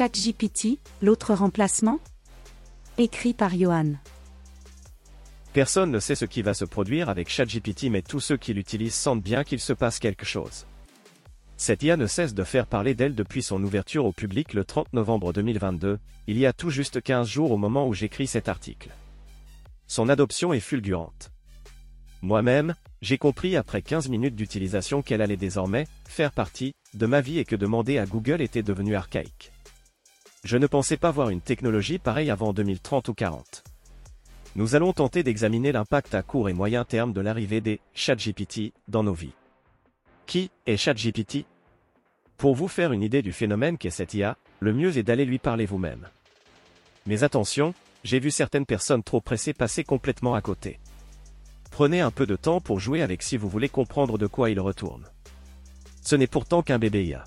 ChatGPT, l'autre remplacement? Écrit par Johan. Personne ne sait ce qui va se produire avec ChatGPT mais tous ceux qui l'utilisent sentent bien qu'il se passe quelque chose. Cette IA ne cesse de faire parler d'elle depuis son ouverture au public le 30 novembre 2022, il y a tout juste 15 jours au moment où j'écris cet article. Son adoption est fulgurante. Moi-même, j'ai compris après 15 minutes d'utilisation qu'elle allait désormais faire partie de ma vie et que demander à Google était devenu archaïque. Je ne pensais pas voir une technologie pareille avant 2030 ou 40. Nous allons tenter d'examiner l'impact à court et moyen terme de l'arrivée des ChatGPT dans nos vies. Qui est ChatGPT? Pour vous faire une idée du phénomène qu'est cette IA, le mieux est d'aller lui parler vous-même. Mais attention, j'ai vu certaines personnes trop pressées passer complètement à côté. Prenez un peu de temps pour jouer avec si vous voulez comprendre de quoi il retourne. Ce n'est pourtant qu'un bébé IA.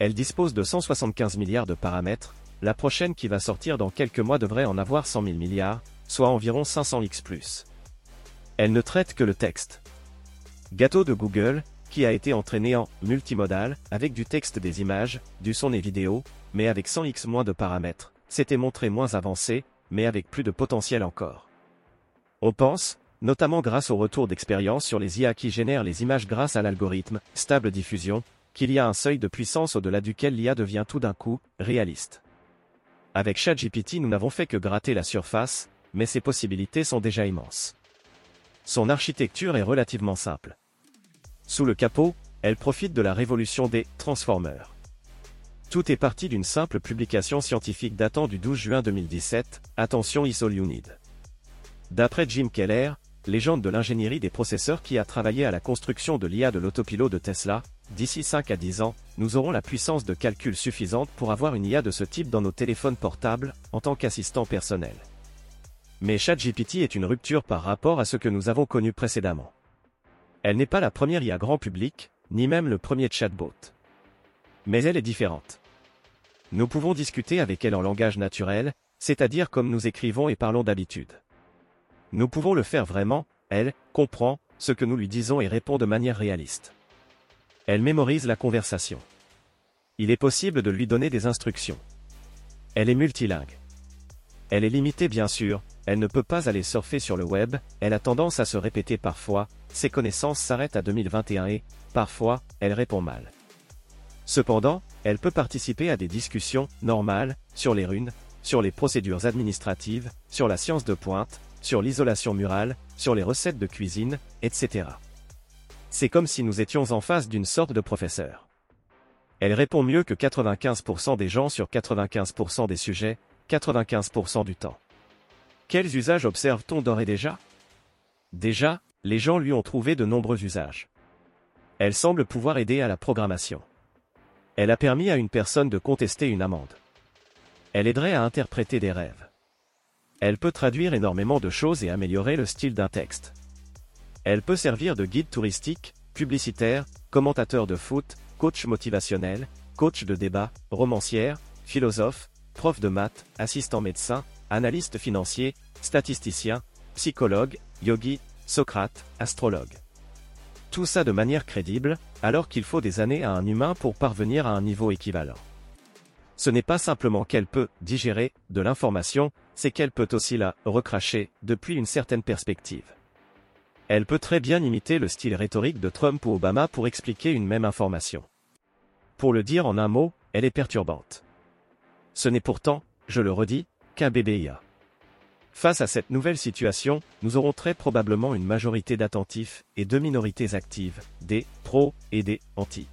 Elle dispose de 175 milliards de paramètres, la prochaine qui va sortir dans quelques mois devrait en avoir 100 000 milliards, soit environ 500x+. Elle ne traite que le texte. Gâteau de Google, qui a été entraîné en multimodal, avec du texte des images, du son et vidéo, mais avec 100x moins de paramètres, s'était montré moins avancé, mais avec plus de potentiel encore. On pense, notamment grâce au retour d'expérience sur les IA qui génèrent les images grâce à l'algorithme, stable diffusion, qu'il y a un seuil de puissance au-delà duquel l'IA devient tout d'un coup, réaliste. Avec ChatGPT nous n'avons fait que gratter la surface, mais ses possibilités sont déjà immenses. Son architecture est relativement simple. Sous le capot, elle profite de la révolution des transformers. Tout est parti d'une simple publication scientifique datant du 12 juin 2017, Attention is all you need. D'après Jim Keller, légende de l'ingénierie des processeurs qui a travaillé à la construction de l'IA de l'autopilote de Tesla, d'ici 5 à 10 ans, nous aurons la puissance de calcul suffisante pour avoir une IA de ce type dans nos téléphones portables, en tant qu'assistant personnel. Mais ChatGPT est une rupture par rapport à ce que nous avons connu précédemment. Elle n'est pas la première IA grand public, ni même le premier chatbot. Mais elle est différente. Nous pouvons discuter avec elle en langage naturel, c'est-à-dire comme nous écrivons et parlons d'habitude. Nous pouvons le faire vraiment, elle comprend ce que nous lui disons et répond de manière réaliste. Elle mémorise la conversation. Il est possible de lui donner des instructions. Elle est multilingue. Elle est limitée bien sûr, elle ne peut pas aller surfer sur le web, elle a tendance à se répéter parfois, ses connaissances s'arrêtent à 2021 et, parfois, elle répond mal. Cependant, elle peut participer à des discussions normales sur les runes, sur les procédures administratives, sur la science de pointe, sur l'isolation murale, sur les recettes de cuisine, etc. C'est comme si nous étions en face d'une sorte de professeur. Elle répond mieux que 95% des gens sur 95% des sujets, 95% du temps. Quels usages observe-t-on d'ores et déjà? Déjà, les gens lui ont trouvé de nombreux usages. Elle semble pouvoir aider à la programmation. Elle a permis à une personne de contester une amende. Elle aiderait à interpréter des rêves. Elle peut traduire énormément de choses et améliorer le style d'un texte. Elle peut servir de guide touristique, publicitaire, commentateur de foot, coach motivationnel, coach de débat, romancière, philosophe, prof de maths, assistant médecin, analyste financier, statisticien, psychologue, yogi, Socrate, astrologue. Tout ça de manière crédible, alors qu'il faut des années à un humain pour parvenir à un niveau équivalent. Ce n'est pas simplement qu'elle peut digérer de l'information, c'est qu'elle peut aussi la recracher depuis une certaine perspective. Elle peut très bien imiter le style rhétorique de Trump ou Obama pour expliquer une même information. Pour le dire en un mot, elle est perturbante. Ce n'est pourtant, je le redis, qu'un bébé IA. Face à cette nouvelle situation, nous aurons très probablement une majorité d'attentifs et deux minorités actives, des pros et des anti.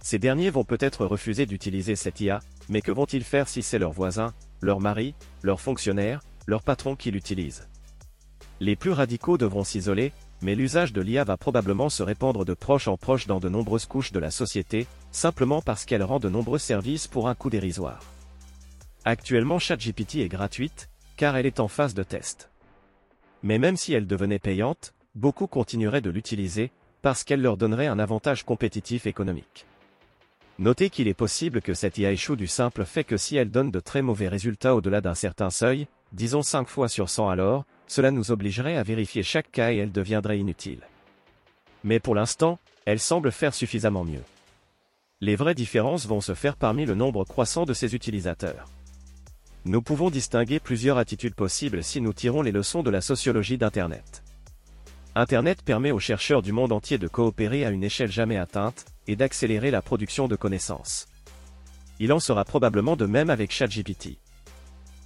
Ces derniers vont peut-être refuser d'utiliser cette IA, mais que vont-ils faire si c'est leur voisin, leur mari, leur fonctionnaire, leur patron qui l'utilise Les plus radicaux devront s'isoler, mais l'usage de l'IA va probablement se répandre de proche en proche dans de nombreuses couches de la société, simplement parce qu'elle rend de nombreux services pour un coût dérisoire. Actuellement ChatGPT est gratuite, car elle est en phase de test. Mais même si elle devenait payante, beaucoup continueraient de l'utiliser, parce qu'elle leur donnerait un avantage compétitif économique. Notez qu'il est possible que cette IA échoue du simple fait que si elle donne de très mauvais résultats au-delà d'un certain seuil, disons 5 fois sur 100 alors, cela nous obligerait à vérifier chaque cas et elle deviendrait inutile. Mais pour l'instant, elle semble faire suffisamment mieux. Les vraies différences vont se faire parmi le nombre croissant de ses utilisateurs. Nous pouvons distinguer plusieurs attitudes possibles si nous tirons les leçons de la sociologie d'Internet. Internet permet aux chercheurs du monde entier de coopérer à une échelle jamais atteinte, et d'accélérer la production de connaissances. Il en sera probablement de même avec ChatGPT.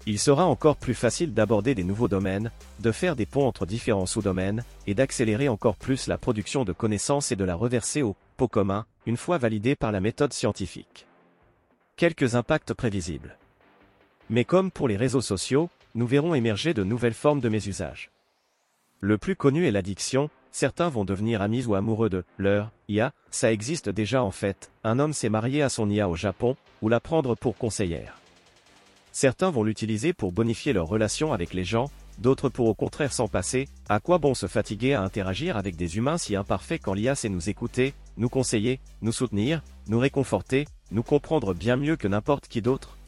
Il sera encore plus facile d'aborder des nouveaux domaines, de faire des ponts entre différents sous-domaines, et d'accélérer encore plus la production de connaissances et de la reverser au pot commun, une fois validée par la méthode scientifique. Quelques impacts prévisibles. Mais comme pour les réseaux sociaux, nous verrons émerger de nouvelles formes de mésusage. Le plus connu est l'addiction, certains vont devenir amis ou amoureux de leur IA, ça existe déjà en fait, un homme s'est marié à son IA au Japon, ou la prendre pour conseillère. Certains vont l'utiliser pour bonifier leur relation avec les gens, d'autres pour au contraire s'en passer, à quoi bon se fatiguer à interagir avec des humains si imparfaits quand l'IA sait nous écouter, nous conseiller, nous soutenir, nous réconforter, nous comprendre bien mieux que n'importe qui d'autre?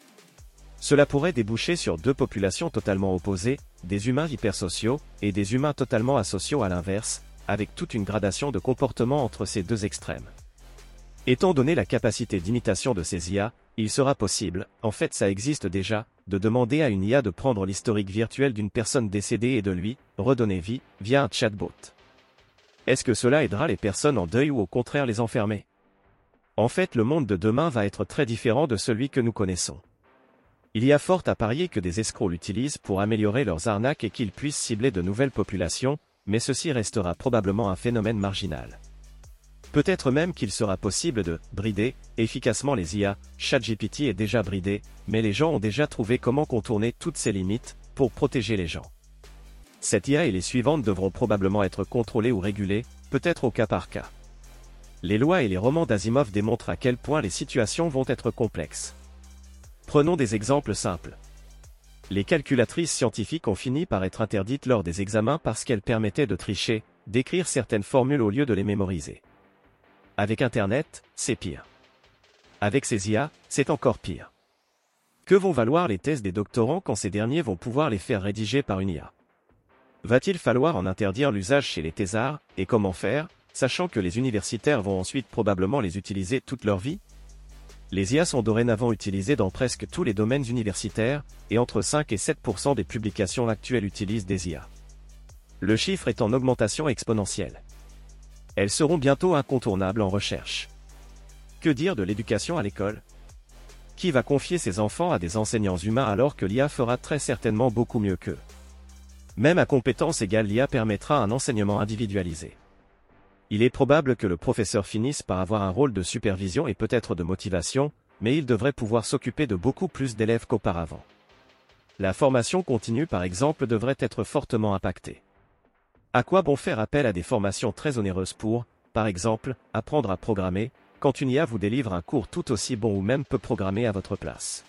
Cela pourrait déboucher sur deux populations totalement opposées, des humains hypersociaux, et des humains totalement asociaux à l'inverse, avec toute une gradation de comportement entre ces deux extrêmes. Étant donné la capacité d'imitation de ces IA, il sera possible, en fait ça existe déjà, de demander à une IA de prendre l'historique virtuel d'une personne décédée et de lui redonner vie via un chatbot. Est-ce que cela aidera les personnes en deuil ou au contraire les enfermer? En fait, le monde de demain va être très différent de celui que nous connaissons. Il y a fort à parier que des escrocs l'utilisent pour améliorer leurs arnaques et qu'ils puissent cibler de nouvelles populations, mais ceci restera probablement un phénomène marginal. Peut-être même qu'il sera possible de brider efficacement les IA, ChatGPT est déjà bridé, mais les gens ont déjà trouvé comment contourner toutes ces limites pour protéger les gens. Cette IA et les suivantes devront probablement être contrôlées ou régulées, peut-être au cas par cas. Les lois et les romans d'Asimov démontrent à quel point les situations vont être complexes. Prenons des exemples simples. Les calculatrices scientifiques ont fini par être interdites lors des examens parce qu'elles permettaient de tricher, d'écrire certaines formules au lieu de les mémoriser. Avec Internet, c'est pire. Avec ces IA, c'est encore pire. Que vont valoir les thèses des doctorants quand ces derniers vont pouvoir les faire rédiger par une IA Va-t-il falloir en interdire l'usage chez les thésards, et comment faire, sachant que les universitaires vont ensuite probablement les utiliser toute leur vie? Les IA sont dorénavant utilisées dans presque tous les domaines universitaires, et entre 5 et 7% des publications actuelles utilisent des IA. Le chiffre est en augmentation exponentielle. Elles seront bientôt incontournables en recherche. Que dire de l'éducation à l'école? Qui va confier ses enfants à des enseignants humains alors que l'IA fera très certainement beaucoup mieux qu'eux? Même à compétence égale l'IA permettra un enseignement individualisé. Il est probable que le professeur finisse par avoir un rôle de supervision et peut-être de motivation, mais il devrait pouvoir s'occuper de beaucoup plus d'élèves qu'auparavant. La formation continue par exemple devrait être fortement impactée. À quoi bon faire appel à des formations très onéreuses pour, par exemple, apprendre à programmer, quand une IA vous délivre un cours tout aussi bon ou même peut programmer à votre place?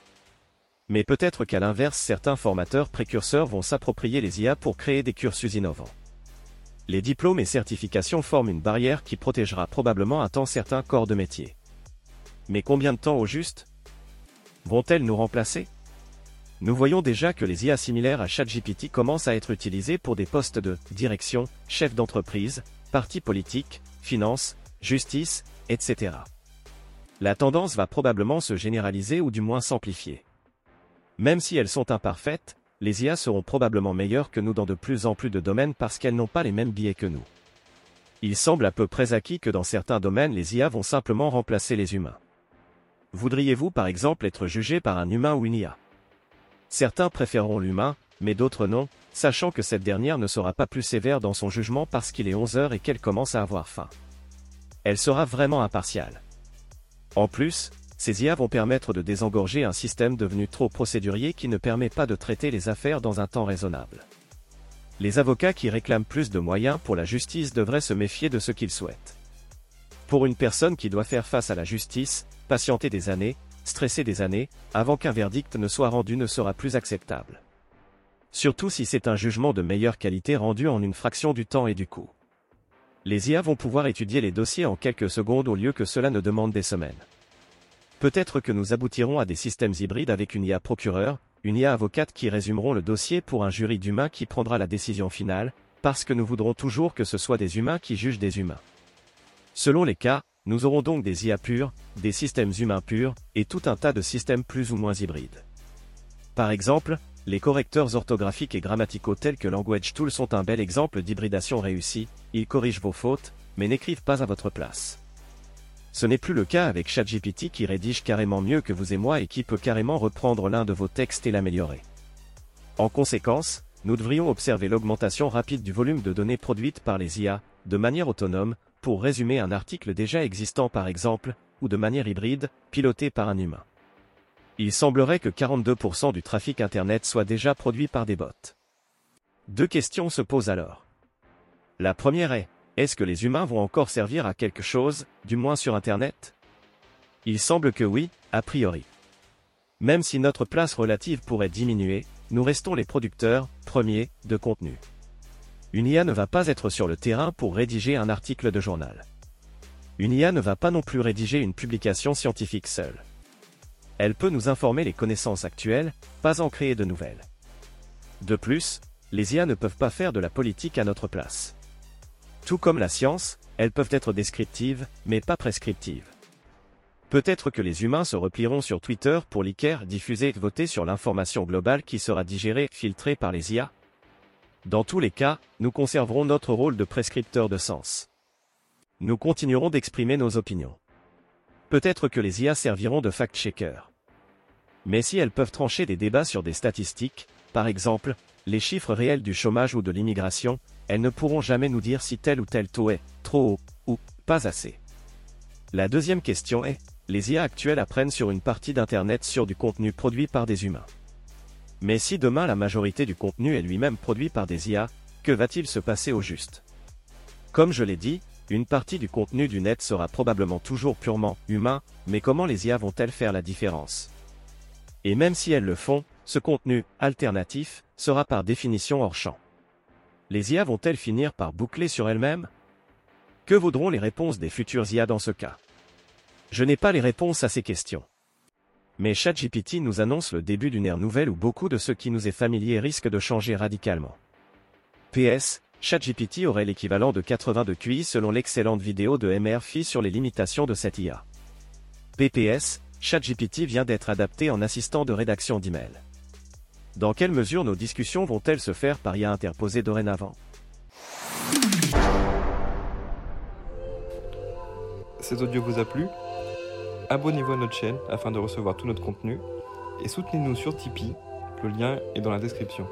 Mais peut-être qu'à l'inverse certains formateurs précurseurs vont s'approprier les IA pour créer des cursus innovants. Les diplômes et certifications forment une barrière qui protégera probablement un temps certain corps de métier. Mais combien de temps au juste? Vont-elles nous remplacer? Nous voyons déjà que les IA similaires à ChatGPT commencent à être utilisées pour des postes de direction, chef d'entreprise, parti politique, finance, justice, etc. La tendance va probablement se généraliser ou du moins s'amplifier. Même si elles sont imparfaites, les IA seront probablement meilleures que nous dans de plus en plus de domaines parce qu'elles n'ont pas les mêmes biais que nous. Il semble à peu près acquis que dans certains domaines les IA vont simplement remplacer les humains. Voudriez-vous par exemple être jugé par un humain ou une IA Certains préféreront l'humain, mais d'autres non, sachant que cette dernière ne sera pas plus sévère dans son jugement parce qu'il est 11 heures et qu'elle commence à avoir faim. Elle sera vraiment impartiale. En plus, ces IA vont permettre de désengorger un système devenu trop procédurier qui ne permet pas de traiter les affaires dans un temps raisonnable. Les avocats qui réclament plus de moyens pour la justice devraient se méfier de ce qu'ils souhaitent. Pour une personne qui doit faire face à la justice, patienter des années, stresser des années, avant qu'un verdict ne soit rendu ne sera plus acceptable. Surtout si c'est un jugement de meilleure qualité rendu en une fraction du temps et du coût. Les IA vont pouvoir étudier les dossiers en quelques secondes au lieu que cela ne demande des semaines. Peut-être que nous aboutirons à des systèmes hybrides avec une IA procureur, une IA avocate qui résumeront le dossier pour un jury d'humains qui prendra la décision finale, parce que nous voudrons toujours que ce soit des humains qui jugent des humains. Selon les cas, nous aurons donc des IA purs, des systèmes humains purs, et tout un tas de systèmes plus ou moins hybrides. Par exemple, les correcteurs orthographiques et grammaticaux tels que Language Tool sont un bel exemple d'hybridation réussie, ils corrigent vos fautes, mais n'écrivent pas à votre place. Ce n'est plus le cas avec ChatGPT qui rédige carrément mieux que vous et moi et qui peut carrément reprendre l'un de vos textes et l'améliorer. En conséquence, nous devrions observer l'augmentation rapide du volume de données produites par les IA, de manière autonome, pour résumer un article déjà existant par exemple, ou de manière hybride, piloté par un humain. Il semblerait que 42% du trafic Internet soit déjà produit par des bots. Deux questions se posent alors. La première est, est-ce que les humains vont encore servir à quelque chose, du moins sur Internet? Il semble que oui, a priori. Même si notre place relative pourrait diminuer, nous restons les producteurs, premiers, de contenu. Une IA ne va pas être sur le terrain pour rédiger un article de journal. Une IA ne va pas non plus rédiger une publication scientifique seule. Elle peut nous informer les connaissances actuelles, pas en créer de nouvelles. De plus, les IA ne peuvent pas faire de la politique à notre place. Tout comme la science, elles peuvent être descriptives, mais pas prescriptives. Peut-être que les humains se replieront sur Twitter pour liker, diffuser, voter sur l'information globale qui sera digérée, filtrée par les IA. Dans tous les cas, nous conserverons notre rôle de prescripteur de sens. Nous continuerons d'exprimer nos opinions. Peut-être que les IA serviront de fact-checker. Mais si elles peuvent trancher des débats sur des statistiques, par exemple, les chiffres réels du chômage ou de l'immigration, elles ne pourront jamais nous dire si tel ou tel taux est trop haut ou pas assez. La deuxième question est, les IA actuelles apprennent sur une partie d'Internet sur du contenu produit par des humains. Mais si demain la majorité du contenu est lui-même produit par des IA, que va-t-il se passer au juste? Comme je l'ai dit, une partie du contenu du net sera probablement toujours purement humain, mais comment les IA vont-elles faire la différence? Et même si elles le font, ce contenu alternatif sera par définition hors champ. Les IA vont-elles finir par boucler sur elles-mêmes? Que vaudront les réponses des futures IA dans ce cas? Je n'ai pas les réponses à ces questions. Mais ChatGPT nous annonce le début d'une ère nouvelle où beaucoup de ce qui nous est familier risque de changer radicalement. PS, ChatGPT aurait l'équivalent de 82 QI selon l'excellente vidéo de MRFI sur les limitations de cette IA. PPS, ChatGPT vient d'être adapté en assistant de rédaction d'email. Dans quelle mesure nos discussions vont-elles se faire par IA interposée dorénavant? Cet audio vous a plu? Abonnez-vous à notre chaîne afin de recevoir tout notre contenu et soutenez-nous sur Tipeee, le lien est dans la description.